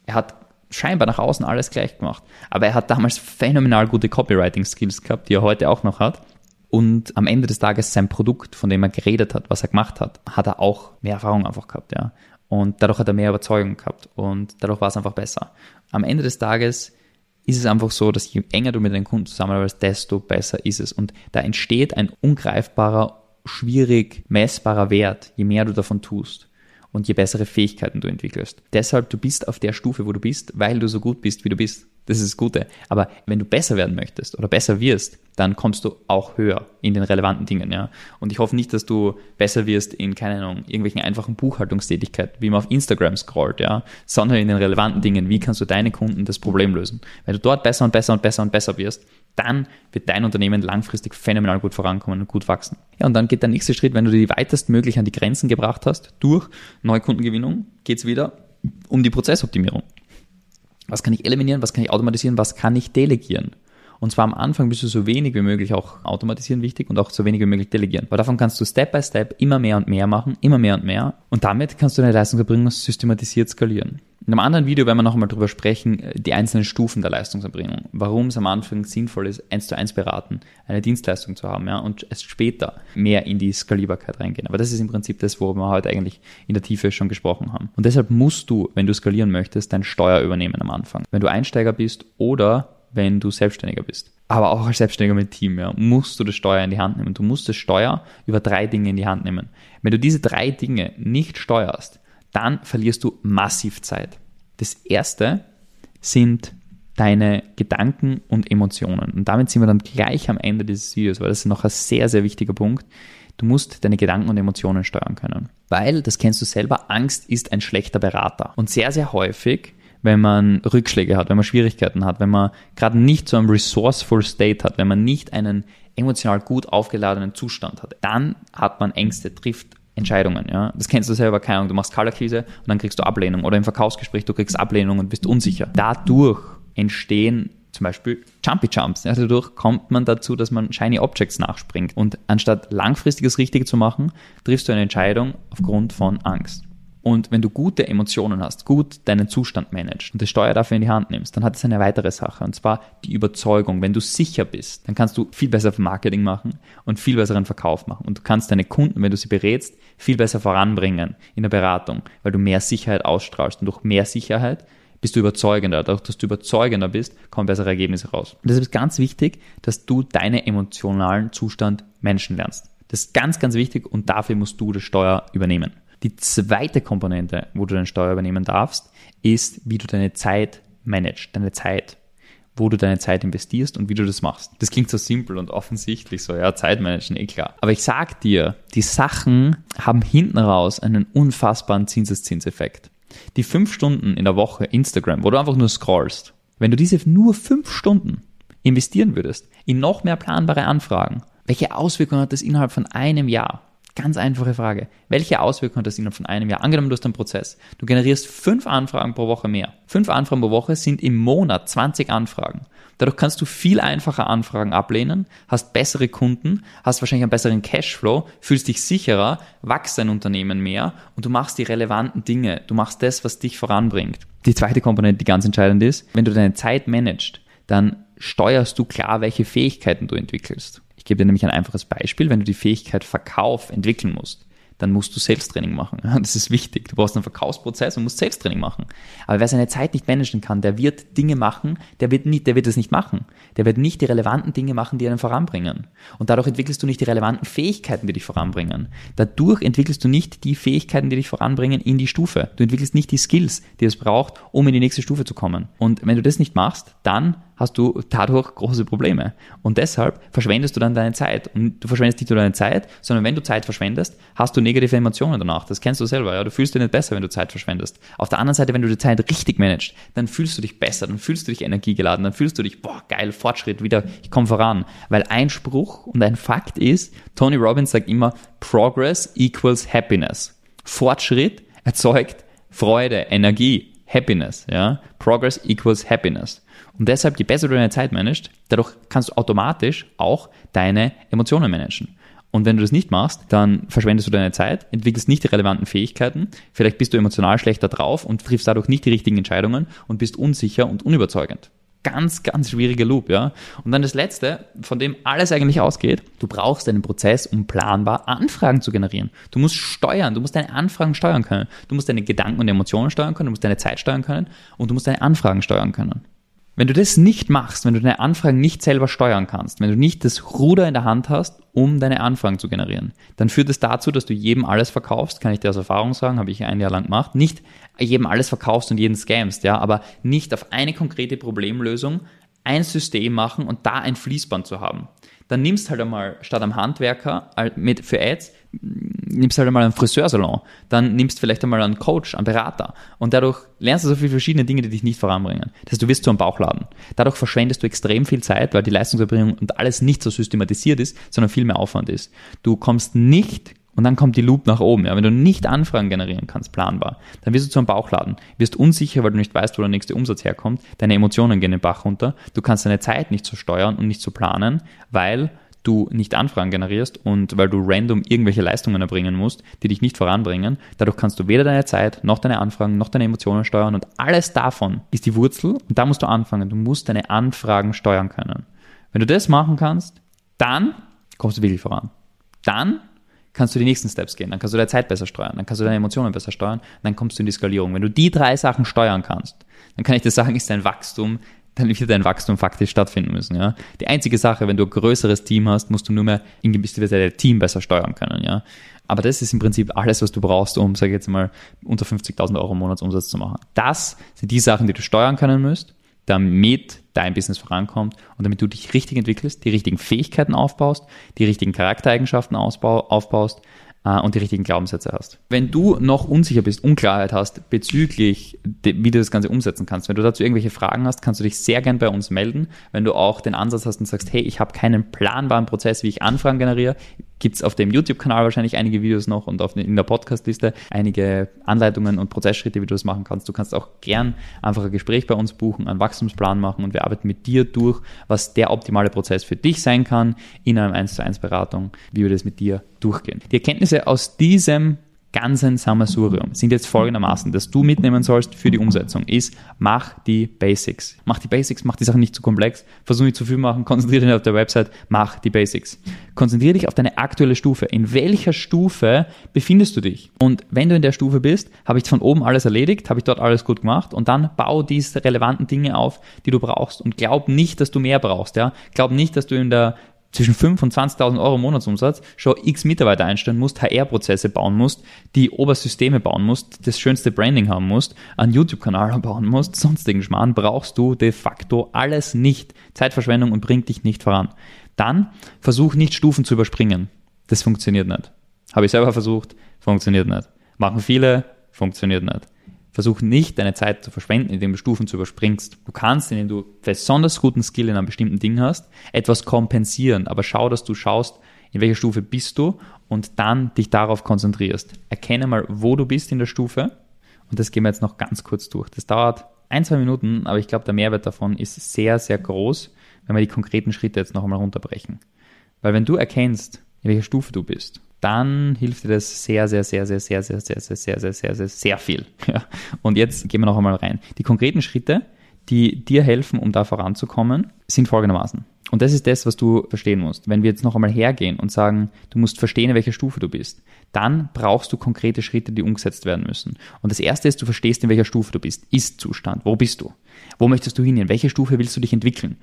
Er hat scheinbar nach außen alles gleich gemacht. Aber er hat damals phänomenal gute Copywriting-Skills gehabt, die er heute auch noch hat. Und am Ende des Tages sein Produkt, von dem er geredet hat, was er gemacht hat, hat er auch mehr Erfahrung einfach gehabt, ja. Und dadurch hat er mehr Überzeugung gehabt und dadurch war es einfach besser. Am Ende des Tages ist es einfach so, dass je enger du mit deinen Kunden zusammenarbeitest, desto besser ist es. Und da entsteht ein ungreifbarer, schwierig messbarer Wert, je mehr du davon tust und je bessere Fähigkeiten du entwickelst. Deshalb, du bist auf der Stufe, wo du bist, weil du so gut bist, wie du bist. Das ist das Gute. Aber wenn du besser werden möchtest oder besser wirst, dann kommst du auch höher in den relevanten Dingen, ja. Und ich hoffe nicht, dass du besser wirst in, keine Ahnung, irgendwelchen einfachen Buchhaltungstätigkeiten, wie man auf Instagram scrollt, ja, sondern in den relevanten Dingen. Wie kannst du deine Kunden das Problem lösen? Wenn du dort besser und besser und besser und besser wirst, dann wird dein Unternehmen langfristig phänomenal gut vorankommen und gut wachsen. Ja, und dann geht der nächste Schritt, wenn du die weitestmöglich an die Grenzen gebracht hast, durch Neukundengewinnung, geht's wieder um die Prozessoptimierung. Was kann ich eliminieren, was kann ich automatisieren, was kann ich delegieren? Und zwar am Anfang bist du so wenig wie möglich auch automatisieren wichtig und auch so wenig wie möglich delegieren. Weil davon kannst du Step by Step immer mehr und mehr machen, immer mehr und mehr. Und damit kannst du deine Leistungserbringung systematisiert skalieren. In einem anderen Video werden wir noch einmal darüber sprechen, die einzelnen Stufen der Leistungserbringung. Warum es am Anfang sinnvoll ist, eins zu eins beraten, eine Dienstleistung zu haben, ja, und erst später mehr in die Skalierbarkeit reingehen. Aber das ist im Prinzip das, worüber wir heute eigentlich in der Tiefe schon gesprochen haben. Und deshalb musst du, wenn du skalieren möchtest, dein Steuer übernehmen am Anfang. Wenn du Einsteiger bist oder wenn du Selbstständiger bist. Aber auch als Selbstständiger mit Team, ja, musst du das Steuer in die Hand nehmen. Du musst das Steuer über drei Dinge in die Hand nehmen. Wenn du diese drei Dinge nicht steuerst, dann verlierst du massiv Zeit. Das erste sind deine Gedanken und Emotionen. Und damit sind wir dann gleich am Ende dieses Videos, weil das ist noch ein sehr, sehr wichtiger Punkt. Du musst deine Gedanken und Emotionen steuern können. Weil, das kennst du selber, Angst ist ein schlechter Berater. Und sehr, sehr häufig wenn man Rückschläge hat, wenn man Schwierigkeiten hat, wenn man gerade nicht so einen resourceful State hat, wenn man nicht einen emotional gut aufgeladenen Zustand hat, dann hat man Ängste, trifft Entscheidungen. Ja? Das kennst du selber, keine Ahnung, du machst Kalakquise und dann kriegst du Ablehnung oder im Verkaufsgespräch, du kriegst Ablehnung und bist unsicher. Dadurch entstehen zum Beispiel Jumpy Jumps. Ja, dadurch kommt man dazu, dass man Shiny Objects nachspringt. Und anstatt langfristiges Richtige zu machen, triffst du eine Entscheidung aufgrund von Angst. Und wenn du gute Emotionen hast, gut deinen Zustand managst und das Steuer dafür in die Hand nimmst, dann hat es eine weitere Sache und zwar die Überzeugung. Wenn du sicher bist, dann kannst du viel besser Marketing machen und viel besseren Verkauf machen. Und du kannst deine Kunden, wenn du sie berätst, viel besser voranbringen in der Beratung, weil du mehr Sicherheit ausstrahlst. Und durch mehr Sicherheit bist du überzeugender. Dadurch, dass du überzeugender bist, kommen bessere Ergebnisse raus. Und deshalb ist ganz wichtig, dass du deinen emotionalen Zustand managen lernst. Das ist ganz, ganz wichtig und dafür musst du das Steuer übernehmen. Die zweite Komponente, wo du deine Steuer übernehmen darfst, ist, wie du deine Zeit managst, deine Zeit, wo du deine Zeit investierst und wie du das machst. Das klingt so simpel und offensichtlich, so ja, Zeitmanagen, eh klar. Aber ich sag dir, die Sachen haben hinten raus einen unfassbaren Zinseszinseffekt. Die fünf Stunden in der Woche Instagram, wo du einfach nur scrollst, wenn du diese nur fünf Stunden investieren würdest in noch mehr planbare Anfragen, welche Auswirkungen hat das innerhalb von einem Jahr? Ganz einfache Frage. Welche Auswirkungen hat das innerhalb von einem Jahr? Angenommen, du hast einen Prozess. Du generierst fünf Anfragen pro Woche mehr. Fünf Anfragen pro Woche sind im Monat 20 Anfragen. Dadurch kannst du viel einfacher Anfragen ablehnen, hast bessere Kunden, hast wahrscheinlich einen besseren Cashflow, fühlst dich sicherer, wächst dein Unternehmen mehr und du machst die relevanten Dinge. Du machst das, was dich voranbringt. Die zweite Komponente, die ganz entscheidend ist, wenn du deine Zeit managst, dann steuerst du klar, welche Fähigkeiten du entwickelst. Ich gebe dir nämlich ein einfaches Beispiel. Wenn du die Fähigkeit Verkauf entwickeln musst, dann musst du Selbsttraining machen. Das ist wichtig. Du brauchst einen Verkaufsprozess und musst Selbsttraining machen. Aber wer seine Zeit nicht managen kann, der wird Dinge machen, der wird nicht, der wird es nicht machen. Der wird nicht die relevanten Dinge machen, die einen voranbringen. Und dadurch entwickelst du nicht die relevanten Fähigkeiten, die dich voranbringen. Dadurch entwickelst du nicht die Fähigkeiten, die dich voranbringen in die Stufe. Du entwickelst nicht die Skills, die es braucht, um in die nächste Stufe zu kommen. Und wenn du das nicht machst, dann hast du dadurch große Probleme. Und deshalb verschwendest du dann deine Zeit. Und du verschwendest nicht nur deine Zeit, sondern wenn du Zeit verschwendest, hast du negative Emotionen danach. Das kennst du selber. Ja? Du fühlst dich nicht besser, wenn du Zeit verschwendest. Auf der anderen Seite, wenn du die Zeit richtig managst, dann fühlst du dich besser, dann fühlst du dich energiegeladen, dann fühlst du dich, boah, geil, Fortschritt, wieder, ich komme voran. Weil ein Spruch und ein Fakt ist, Tony Robbins sagt immer, Progress equals Happiness. Fortschritt erzeugt Freude, Energie, Happiness. Ja? Progress equals Happiness. Und deshalb, je besser du deine Zeit managst, dadurch kannst du automatisch auch deine Emotionen managen. Und wenn du das nicht machst, dann verschwendest du deine Zeit, entwickelst nicht die relevanten Fähigkeiten, vielleicht bist du emotional schlechter drauf und triffst dadurch nicht die richtigen Entscheidungen und bist unsicher und unüberzeugend. Ganz, ganz schwieriger Loop, ja. Und dann das letzte, von dem alles eigentlich ausgeht, du brauchst einen Prozess, um planbar Anfragen zu generieren. Du musst steuern, du musst deine Anfragen steuern können. Du musst deine Gedanken und Emotionen steuern können, du musst deine Zeit steuern können und du musst deine Anfragen steuern können. Wenn du das nicht machst, wenn du deine Anfragen nicht selber steuern kannst, wenn du nicht das Ruder in der Hand hast, um deine Anfragen zu generieren, dann führt es das dazu, dass du jedem alles verkaufst, kann ich dir aus Erfahrung sagen, habe ich ein Jahr lang gemacht, nicht jedem alles verkaufst und jeden scamst, ja, aber nicht auf eine konkrete Problemlösung ein System machen und da ein Fließband zu haben. Dann nimmst halt einmal statt am Handwerker mit, für Ads nimmst halt einmal einen Friseursalon, dann nimmst vielleicht einmal einen Coach, einen Berater und dadurch lernst du so viele verschiedene Dinge, die dich nicht voranbringen. Das heißt, du wirst zu einem Bauchladen. Dadurch verschwendest du extrem viel Zeit, weil die Leistungserbringung und alles nicht so systematisiert ist, sondern viel mehr Aufwand ist. Du kommst nicht und dann kommt die Loop nach oben. Ja. Wenn du nicht Anfragen generieren kannst, planbar, dann wirst du zu einem Bauchladen. Wirst unsicher, weil du nicht weißt, wo der nächste Umsatz herkommt. Deine Emotionen gehen den Bach runter. Du kannst deine Zeit nicht so steuern und nicht so planen, weil du nicht Anfragen generierst und weil du random irgendwelche Leistungen erbringen musst, die dich nicht voranbringen. Dadurch kannst du weder deine Zeit, noch deine Anfragen, noch deine Emotionen steuern und alles davon ist die Wurzel und da musst du anfangen. Du musst deine Anfragen steuern können. Wenn du das machen kannst, dann kommst du wirklich voran. Dann kannst du die nächsten Steps gehen, dann kannst du deine Zeit besser steuern, dann kannst du deine Emotionen besser steuern, dann kommst du in die Skalierung. Wenn du die drei Sachen steuern kannst, dann kann ich dir sagen, ist dein Wachstum dann wird dein Wachstum faktisch stattfinden müssen. Ja? Die einzige Sache, wenn du ein größeres Team hast, musst du nur mehr in gewisser Weise dein Team besser steuern können. Ja? Aber das ist im Prinzip alles, was du brauchst, um, sage ich jetzt mal, unter 50.000 Euro Monatsumsatz zu machen. Das sind die Sachen, die du steuern können müsst, damit dein Business vorankommt und damit du dich richtig entwickelst, die richtigen Fähigkeiten aufbaust, die richtigen Charaktereigenschaften aufbaust, und die richtigen Glaubenssätze hast. Wenn du noch unsicher bist, Unklarheit hast bezüglich, wie du das Ganze umsetzen kannst, wenn du dazu irgendwelche Fragen hast, kannst du dich sehr gern bei uns melden. Wenn du auch den Ansatz hast und sagst, hey, ich habe keinen planbaren Prozess, wie ich Anfragen generiere, gibt es auf dem YouTube-Kanal wahrscheinlich einige Videos noch und auf, in der Podcast-Liste einige Anleitungen und Prozessschritte, wie du das machen kannst. Du kannst auch gern einfach ein Gespräch bei uns buchen, einen Wachstumsplan machen und wir arbeiten mit dir durch, was der optimale Prozess für dich sein kann in einem 1 zu 1 Beratung, wie wir das mit dir durchgehen. Die Erkenntnisse aus diesem ganzen Sammelsurium sind jetzt folgendermaßen, dass du mitnehmen sollst für die Umsetzung, ist, mach die Basics. Mach die Basics, mach die Sachen nicht zu komplex, versuch nicht zu viel machen, *laughs* konzentriere dich auf der Website, mach die Basics. Konzentriere dich auf deine aktuelle Stufe. In welcher Stufe befindest du dich? Und wenn du in der Stufe bist, habe ich von oben alles erledigt, habe ich dort alles gut gemacht und dann bau diese relevanten Dinge auf, die du brauchst und glaub nicht, dass du mehr brauchst, ja? Glaub nicht, dass du in der zwischen 5 und 20.000 Euro Monatsumsatz schon x Mitarbeiter einstellen musst, HR-Prozesse bauen musst, die Obersysteme bauen musst, das schönste Branding haben musst, einen YouTube-Kanal *laughs* bauen musst, sonstigen Schmarrn, brauchst du de facto alles nicht. Zeitverschwendung und bringt dich nicht voran. Dann versuch nicht Stufen zu überspringen. Das funktioniert nicht. Habe ich selber versucht, funktioniert nicht. Machen viele, funktioniert nicht. Versuch nicht, deine Zeit zu verschwenden, indem du Stufen zu überspringst. Du kannst, indem du besonders guten Skill in einem bestimmten Ding hast, etwas kompensieren. Aber schau, dass du schaust, in welcher Stufe bist du und dann dich darauf konzentrierst. Erkenne mal, wo du bist in der Stufe und das gehen wir jetzt noch ganz kurz durch. Das dauert ein, zwei Minuten, aber ich glaube, der Mehrwert davon ist sehr, sehr groß, wenn wir die konkreten Schritte jetzt noch einmal runterbrechen. Weil wenn du erkennst, in welcher Stufe du bist, dann hilft dir das sehr, sehr, sehr, sehr, sehr, sehr, sehr, sehr, sehr, sehr, sehr, sehr, sehr viel. Und jetzt gehen wir noch einmal rein. Die konkreten Schritte, die dir helfen, um da voranzukommen, sind folgendermaßen. Und das ist das, was du verstehen musst. Wenn wir jetzt noch einmal hergehen und sagen, du musst verstehen, in welcher Stufe du bist, dann brauchst du konkrete Schritte, die umgesetzt werden müssen. Und das erste ist, du verstehst, in welcher Stufe du bist. Ist-Zustand. Wo bist du? Wo möchtest du hin? In welche Stufe willst du dich entwickeln?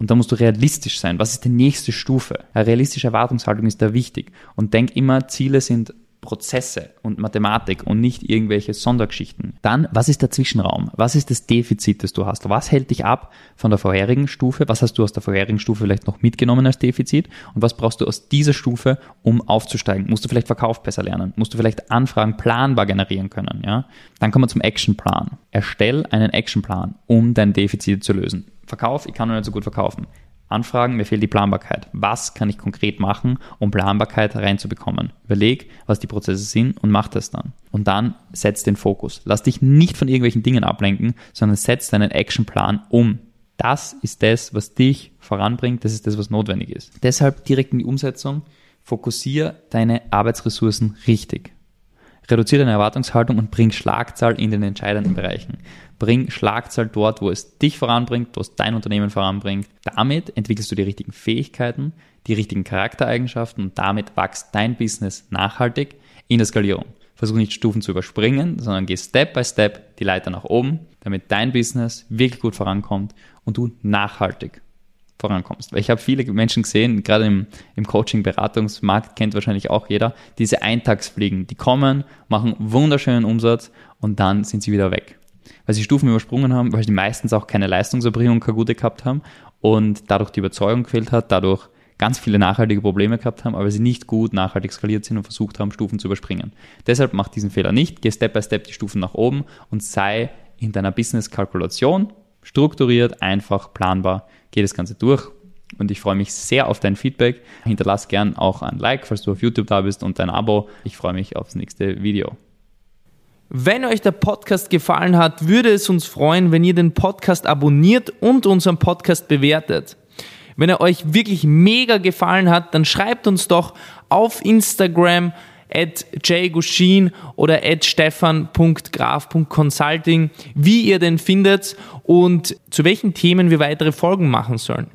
Und da musst du realistisch sein. Was ist die nächste Stufe? Eine realistische Erwartungshaltung ist da wichtig. Und denk immer, Ziele sind Prozesse und Mathematik und nicht irgendwelche Sondergeschichten. Dann, was ist der Zwischenraum? Was ist das Defizit, das du hast? Was hält dich ab von der vorherigen Stufe? Was hast du aus der vorherigen Stufe vielleicht noch mitgenommen als Defizit? Und was brauchst du aus dieser Stufe, um aufzusteigen? Musst du vielleicht Verkauf besser lernen? Musst du vielleicht Anfragen planbar generieren können? Ja? Dann kommen wir zum Actionplan. Erstell einen Actionplan, um dein Defizit zu lösen. Verkauf, ich kann nur nicht so gut verkaufen. Anfragen, mir fehlt die Planbarkeit. Was kann ich konkret machen, um Planbarkeit reinzubekommen? Überleg, was die Prozesse sind und mach das dann. Und dann setz den Fokus. Lass dich nicht von irgendwelchen Dingen ablenken, sondern setz deinen Actionplan um. Das ist das, was dich voranbringt, das ist das, was notwendig ist. Deshalb direkt in die Umsetzung. Fokussier deine Arbeitsressourcen richtig. Reduziere deine Erwartungshaltung und bring Schlagzahl in den entscheidenden Bereichen. Bring Schlagzahl dort, wo es dich voranbringt, wo es dein Unternehmen voranbringt. Damit entwickelst du die richtigen Fähigkeiten, die richtigen Charaktereigenschaften und damit wächst dein Business nachhaltig in der Skalierung. Versuch nicht Stufen zu überspringen, sondern geh Step by Step die Leiter nach oben, damit dein Business wirklich gut vorankommt und du nachhaltig vorankommst. Weil ich habe viele Menschen gesehen, gerade im, im Coaching-Beratungsmarkt kennt wahrscheinlich auch jeder, diese Eintagsfliegen, die kommen, machen wunderschönen Umsatz und dann sind sie wieder weg. Weil sie Stufen übersprungen haben, weil sie meistens auch keine Leistungserbringung, keine gute gehabt haben und dadurch die Überzeugung gefehlt hat, dadurch ganz viele nachhaltige Probleme gehabt haben, aber sie nicht gut nachhaltig skaliert sind und versucht haben, Stufen zu überspringen. Deshalb mach diesen Fehler nicht, geh Step by Step die Stufen nach oben und sei in deiner Business-Kalkulation strukturiert, einfach, planbar, geh das Ganze durch. Und ich freue mich sehr auf dein Feedback. Hinterlass gern auch ein Like, falls du auf YouTube da bist und dein Abo. Ich freue mich aufs nächste Video. Wenn euch der Podcast gefallen hat, würde es uns freuen, wenn ihr den Podcast abonniert und unseren Podcast bewertet. Wenn er euch wirklich mega gefallen hat, dann schreibt uns doch auf Instagram at jgushin oder at stefan.graf.consulting, wie ihr den findet und zu welchen Themen wir weitere Folgen machen sollen.